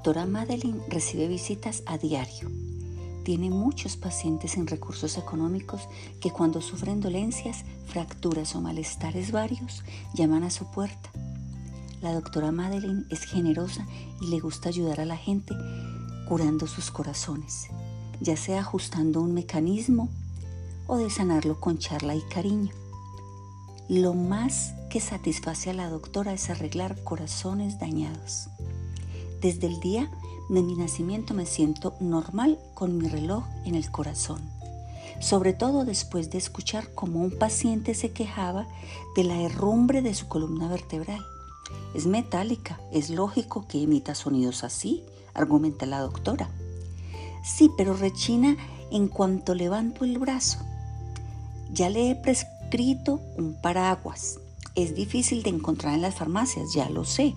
doctora Madeline recibe visitas a diario. Tiene muchos pacientes sin recursos económicos que cuando sufren dolencias, fracturas o malestares varios, llaman a su puerta. La doctora Madeline es generosa y le gusta ayudar a la gente curando sus corazones, ya sea ajustando un mecanismo o de sanarlo con charla y cariño. Lo más que satisface a la doctora es arreglar corazones dañados. Desde el día de mi nacimiento me siento normal con mi reloj en el corazón, sobre todo después de escuchar cómo un paciente se quejaba de la herrumbre de su columna vertebral. Es metálica, es lógico que emita sonidos así, argumenta la doctora. Sí, pero rechina en cuanto levanto el brazo. Ya le he prescrito un paraguas. Es difícil de encontrar en las farmacias, ya lo sé.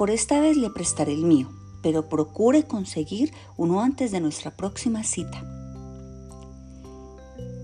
Por esta vez le prestaré el mío pero procure conseguir uno antes de nuestra próxima cita.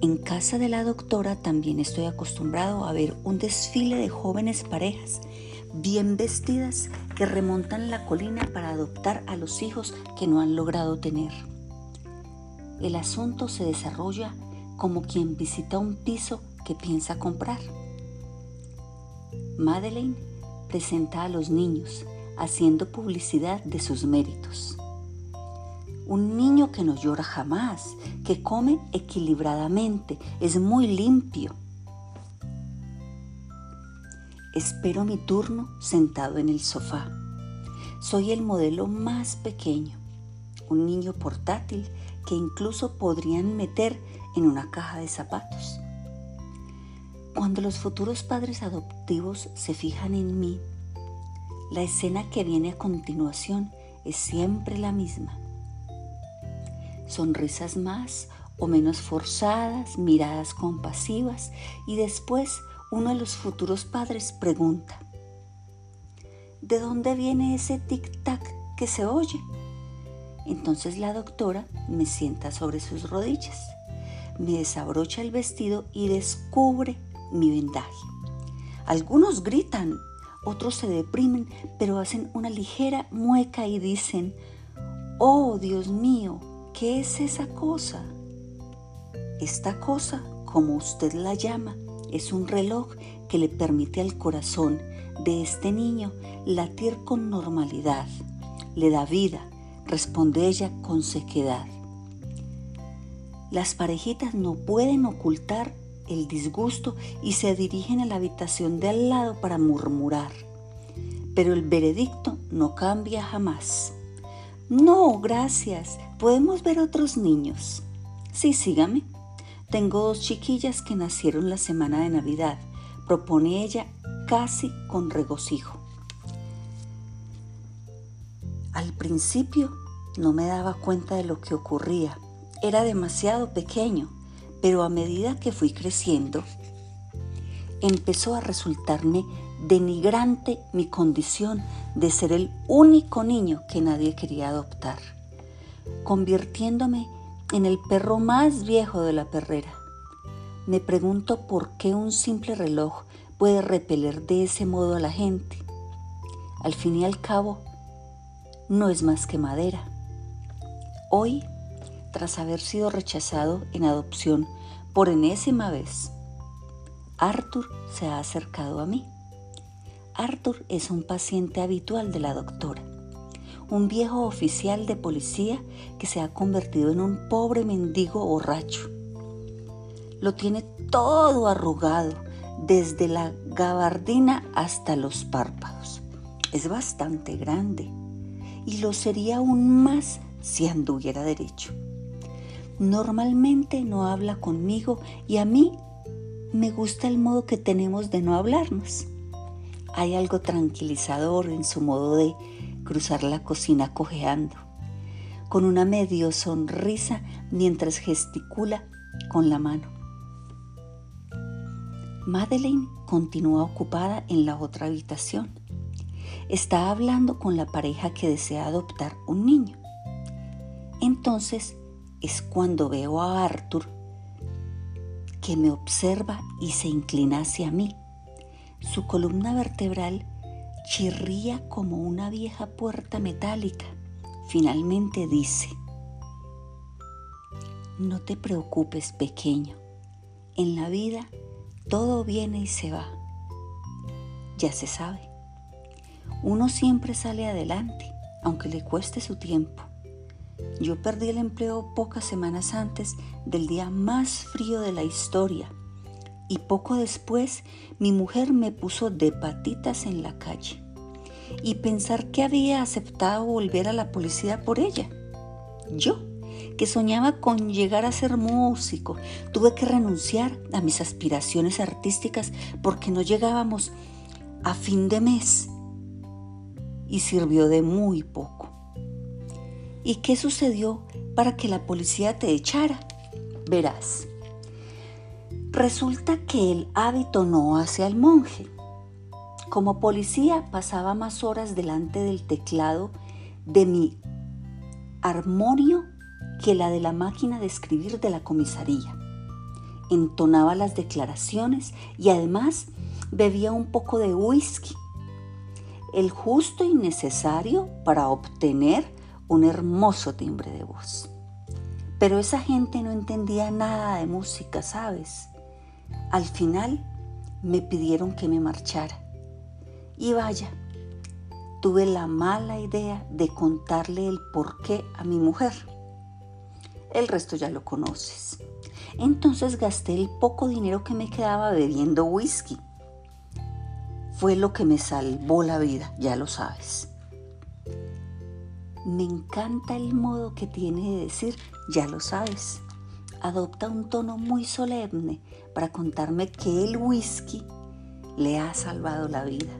En casa de la doctora también estoy acostumbrado a ver un desfile de jóvenes parejas bien vestidas que remontan la colina para adoptar a los hijos que no han logrado tener. El asunto se desarrolla como quien visita un piso que piensa comprar. Madeleine presenta a los niños, haciendo publicidad de sus méritos. Un niño que no llora jamás, que come equilibradamente, es muy limpio. Espero mi turno sentado en el sofá. Soy el modelo más pequeño, un niño portátil que incluso podrían meter en una caja de zapatos. Cuando los futuros padres adoptivos se fijan en mí, la escena que viene a continuación es siempre la misma. Sonrisas más o menos forzadas, miradas compasivas y después uno de los futuros padres pregunta, ¿de dónde viene ese tic-tac que se oye? Entonces la doctora me sienta sobre sus rodillas, me desabrocha el vestido y descubre mi vendaje. Algunos gritan, otros se deprimen, pero hacen una ligera mueca y dicen, oh Dios mío, ¿qué es esa cosa? Esta cosa, como usted la llama, es un reloj que le permite al corazón de este niño latir con normalidad. Le da vida, responde ella con sequedad. Las parejitas no pueden ocultar el disgusto y se dirigen a la habitación de al lado para murmurar. Pero el veredicto no cambia jamás. No, gracias. ¿Podemos ver otros niños? Sí, sígame. Tengo dos chiquillas que nacieron la semana de Navidad, propone ella casi con regocijo. Al principio no me daba cuenta de lo que ocurría. Era demasiado pequeño pero a medida que fui creciendo, empezó a resultarme denigrante mi condición de ser el único niño que nadie quería adoptar, convirtiéndome en el perro más viejo de la perrera. Me pregunto por qué un simple reloj puede repeler de ese modo a la gente. Al fin y al cabo, no es más que madera. Hoy tras haber sido rechazado en adopción por enésima vez. Arthur se ha acercado a mí. Arthur es un paciente habitual de la doctora, un viejo oficial de policía que se ha convertido en un pobre mendigo borracho. Lo tiene todo arrugado, desde la gabardina hasta los párpados. Es bastante grande y lo sería aún más si anduviera derecho normalmente no habla conmigo y a mí me gusta el modo que tenemos de no hablarnos. Hay algo tranquilizador en su modo de cruzar la cocina cojeando, con una medio sonrisa mientras gesticula con la mano. Madeleine continúa ocupada en la otra habitación. Está hablando con la pareja que desea adoptar un niño. Entonces es cuando veo a Arthur que me observa y se inclina hacia mí. Su columna vertebral chirría como una vieja puerta metálica. Finalmente dice, no te preocupes pequeño, en la vida todo viene y se va. Ya se sabe, uno siempre sale adelante, aunque le cueste su tiempo. Yo perdí el empleo pocas semanas antes del día más frío de la historia y poco después mi mujer me puso de patitas en la calle y pensar que había aceptado volver a la policía por ella. Yo, que soñaba con llegar a ser músico, tuve que renunciar a mis aspiraciones artísticas porque no llegábamos a fin de mes y sirvió de muy poco. ¿Y qué sucedió para que la policía te echara? Verás. Resulta que el hábito no hace al monje. Como policía pasaba más horas delante del teclado de mi armonio que la de la máquina de escribir de la comisaría. Entonaba las declaraciones y además bebía un poco de whisky, el justo y necesario para obtener un hermoso timbre de voz. Pero esa gente no entendía nada de música, ¿sabes? Al final me pidieron que me marchara. Y vaya, tuve la mala idea de contarle el porqué a mi mujer. El resto ya lo conoces. Entonces gasté el poco dinero que me quedaba bebiendo whisky. Fue lo que me salvó la vida, ya lo sabes. Me encanta el modo que tiene de decir, ya lo sabes. Adopta un tono muy solemne para contarme que el whisky le ha salvado la vida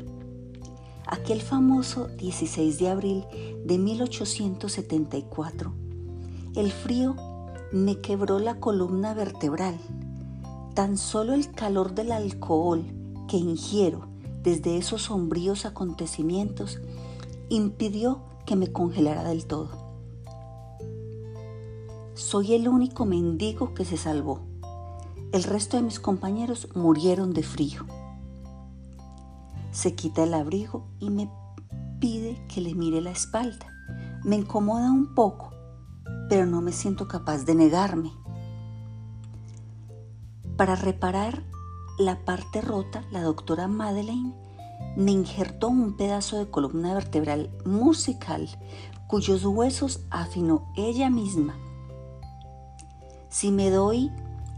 aquel famoso 16 de abril de 1874, el frío me quebró la columna vertebral. Tan solo el calor del alcohol que ingiero desde esos sombríos acontecimientos impidió que me congelara del todo. Soy el único mendigo que se salvó. El resto de mis compañeros murieron de frío se quita el abrigo y me pide que le mire la espalda. Me incomoda un poco, pero no me siento capaz de negarme. Para reparar la parte rota, la doctora Madeleine me injertó un pedazo de columna vertebral musical cuyos huesos afinó ella misma. Si me doy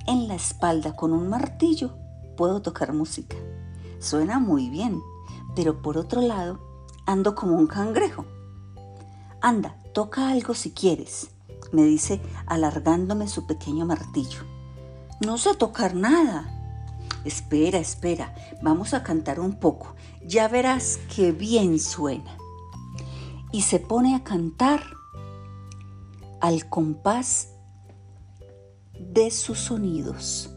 en la espalda con un martillo, puedo tocar música. Suena muy bien, pero por otro lado, ando como un cangrejo. Anda, toca algo si quieres, me dice alargándome su pequeño martillo. No sé tocar nada. Espera, espera, vamos a cantar un poco. Ya verás qué bien suena. Y se pone a cantar al compás de sus sonidos.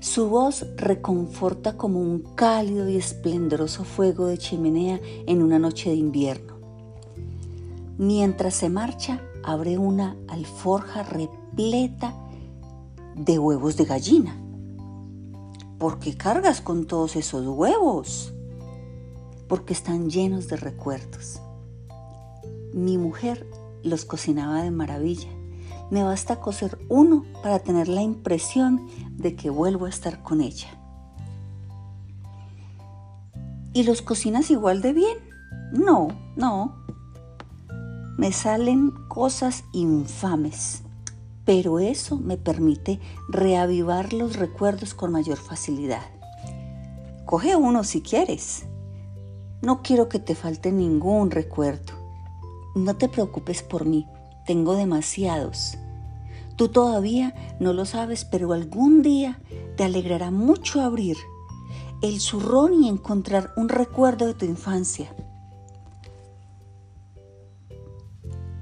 Su voz reconforta como un cálido y esplendoroso fuego de chimenea en una noche de invierno. Mientras se marcha, abre una alforja repleta de huevos de gallina. ¿Por qué cargas con todos esos huevos? Porque están llenos de recuerdos. Mi mujer los cocinaba de maravilla me basta coser uno para tener la impresión de que vuelvo a estar con ella. ¿Y los cocinas igual de bien? No, no. Me salen cosas infames, pero eso me permite reavivar los recuerdos con mayor facilidad. Coge uno si quieres. No quiero que te falte ningún recuerdo. No te preocupes por mí tengo demasiados. Tú todavía no lo sabes, pero algún día te alegrará mucho abrir el zurrón y encontrar un recuerdo de tu infancia.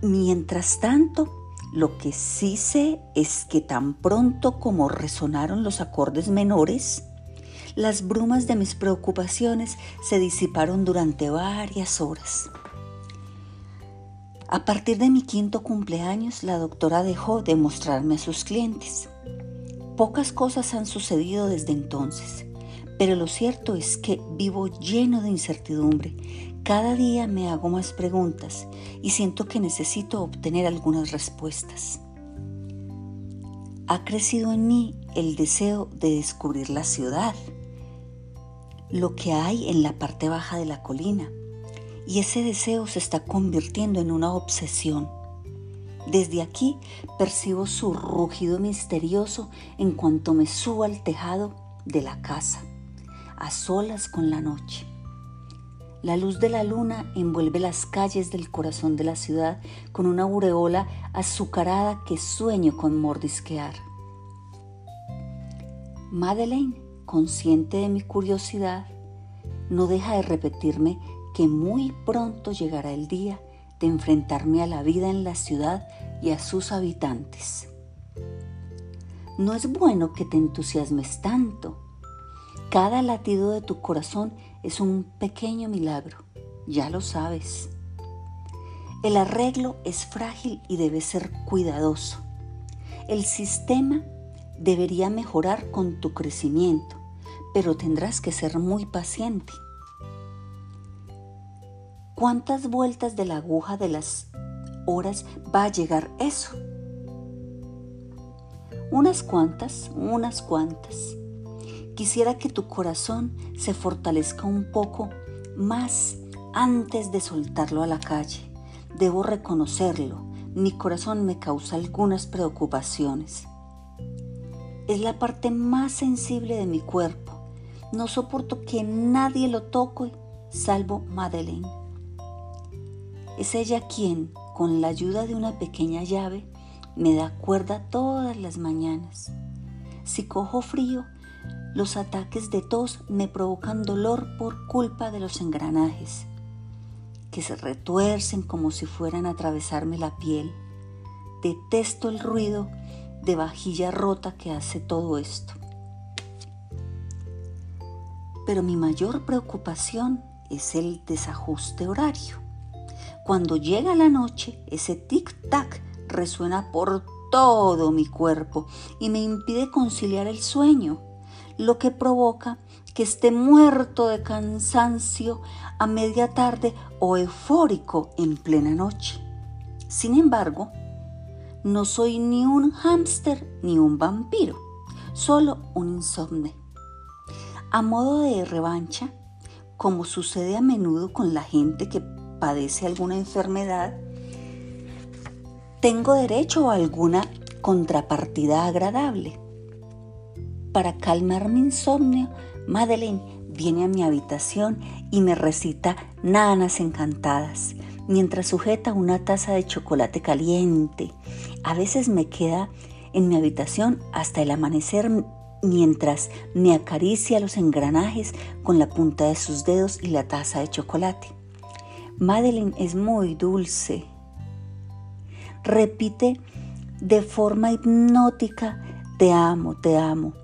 Mientras tanto, lo que sí sé es que tan pronto como resonaron los acordes menores, las brumas de mis preocupaciones se disiparon durante varias horas. A partir de mi quinto cumpleaños, la doctora dejó de mostrarme a sus clientes. Pocas cosas han sucedido desde entonces, Pero lo cierto es que vivo lleno de incertidumbre. Cada día me hago más preguntas y siento que necesito obtener algunas respuestas. Ha crecido en mí el deseo de descubrir la ciudad, lo que hay en la parte baja de la colina, y ese deseo se está convirtiendo en una obsesión. Desde aquí percibo su rugido misterioso en cuanto me subo al tejado de la casa a solas con la noche. La luz de la luna envuelve las calles del corazón de la ciudad con una aureola azucarada que sueño con mordisquear. Madeleine, consciente de mi curiosidad, no deja de repetirme que muy pronto llegará el día de enfrentarme a la vida en la ciudad y a sus habitantes. No es bueno que te entusiasmes tanto, cada latido de tu corazón es un pequeño milagro, ya lo sabes. El arreglo es frágil y debe ser cuidadoso. El sistema debería mejorar con tu crecimiento, pero tendrás que ser muy paciente. ¿Cuántas vueltas de la aguja de las horas va a llegar eso? Unas cuantas, unas cuantas. Quisiera que tu corazón se fortalezca un poco más antes de soltarlo a la calle. Debo reconocerlo, mi corazón me causa algunas preocupaciones. Es la parte más sensible de mi cuerpo. No soporto que nadie lo toque, salvo Madeleine. Es ella quien, con la ayuda de una pequeña llave, me da cuerda todas las mañanas. Si cojo frío, los ataques de tos me provocan dolor por culpa de los engranajes, que se retuercen como si fueran a atravesarme la piel. Detesto el ruido de vajilla rota que hace todo esto. Pero mi mayor preocupación es el desajuste horario. Cuando llega la noche, ese tic-tac resuena por todo mi cuerpo y me impide conciliar el sueño lo que provoca que esté muerto de cansancio a media tarde o eufórico en plena noche. Sin embargo, no soy ni un hámster ni un vampiro, solo un insomne. A modo de revancha, como sucede a menudo con la gente que padece alguna enfermedad, tengo derecho a alguna contrapartida agradable. Para calmar mi insomnio, Madeleine viene a mi habitación y me recita nanas encantadas, mientras sujeta una taza de chocolate caliente. A veces me queda en mi habitación hasta el amanecer mientras me acaricia los engranajes con la punta de sus dedos y la taza de chocolate. Madeleine es muy dulce. Repite de forma hipnótica, te amo, te amo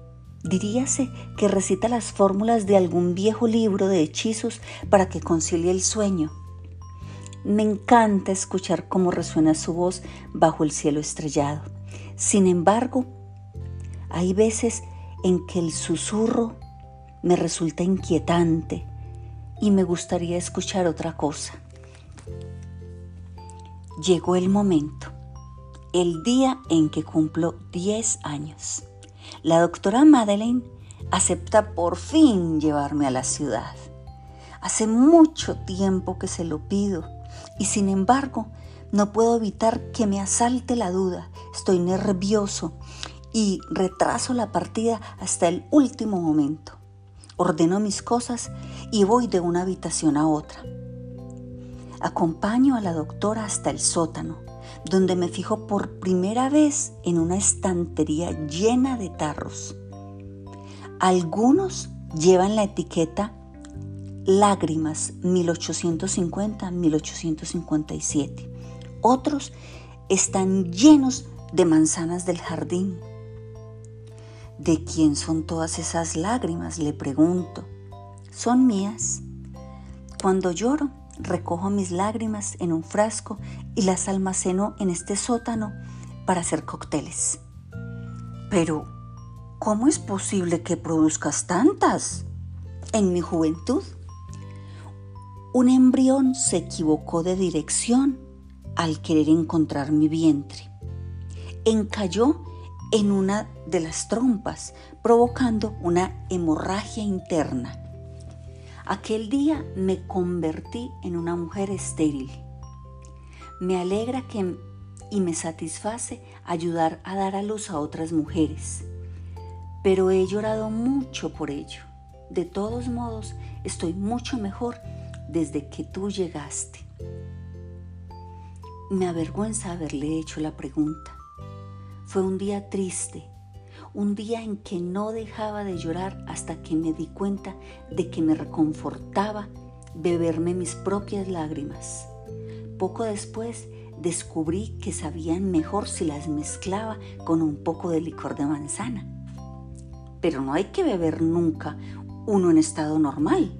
Diríase que recita las fórmulas de algún viejo libro de hechizos para que concilie el sueño. Me encanta escuchar cómo resuena su voz bajo el cielo estrellado. Sin embargo, hay veces en que el susurro me resulta inquietante y me gustaría escuchar otra cosa. Llegó el momento, el día en que cumplo 10 años la doctora Madeleine acepta por fin llevarme a la ciudad. Hace mucho tiempo que se lo pido y sin embargo no puedo evitar que me asalte la duda. Estoy nervioso y retraso la partida hasta el último momento. Ordeno mis cosas y voy de una habitación a otra. Acompaño a la doctora hasta el sótano donde me fijo por primera vez en una estantería llena de tarros. Algunos llevan la etiqueta Lágrimas 1850-1857. Otros están llenos de manzanas del jardín. ¿De quién son todas esas lágrimas? Le pregunto. Son mías. Cuando lloro, recojo mis lágrimas en un frasco y las almaceno en este sótano para hacer cócteles. Pero, ¿cómo es posible que produzcas tantas? en mi juventud. Un embrión se equivocó de dirección al querer encontrar mi vientre. Encalló en una de las trompas, provocando una hemorragia interna. Aquel día me convertí en una mujer estéril. Me alegra que y me satisface ayudar a dar a luz a otras mujeres, pero he llorado mucho por ello. De todos modos, estoy mucho mejor desde que tú llegaste. Me avergüenza haberle hecho la pregunta. Fue un día triste, un día en que no dejaba de llorar hasta que me di cuenta de que me reconfortaba beberme mis propias lágrimas. Poco después descubrí que sabían mejor si las mezclaba con un poco de licor de manzana. Pero no hay que beber nunca uno en estado normal.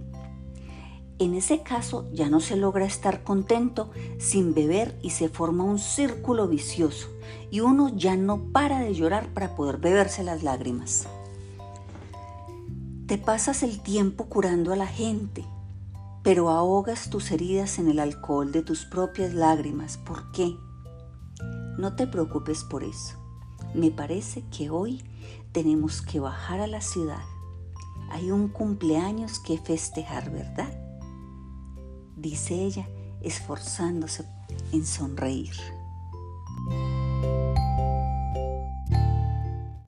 En ese caso ya no se logra estar contento sin beber y se forma un círculo vicioso y uno ya no para de llorar para poder beberse las lágrimas. Te pasas el tiempo curando a la gente, pero ahogas tus heridas en el alcohol de tus propias lágrimas. ¿Por qué? No te preocupes por eso. Me parece que hoy tenemos que bajar a la ciudad. Hay un cumpleaños que festejar, ¿verdad? Dice ella, esforzándose en sonreír.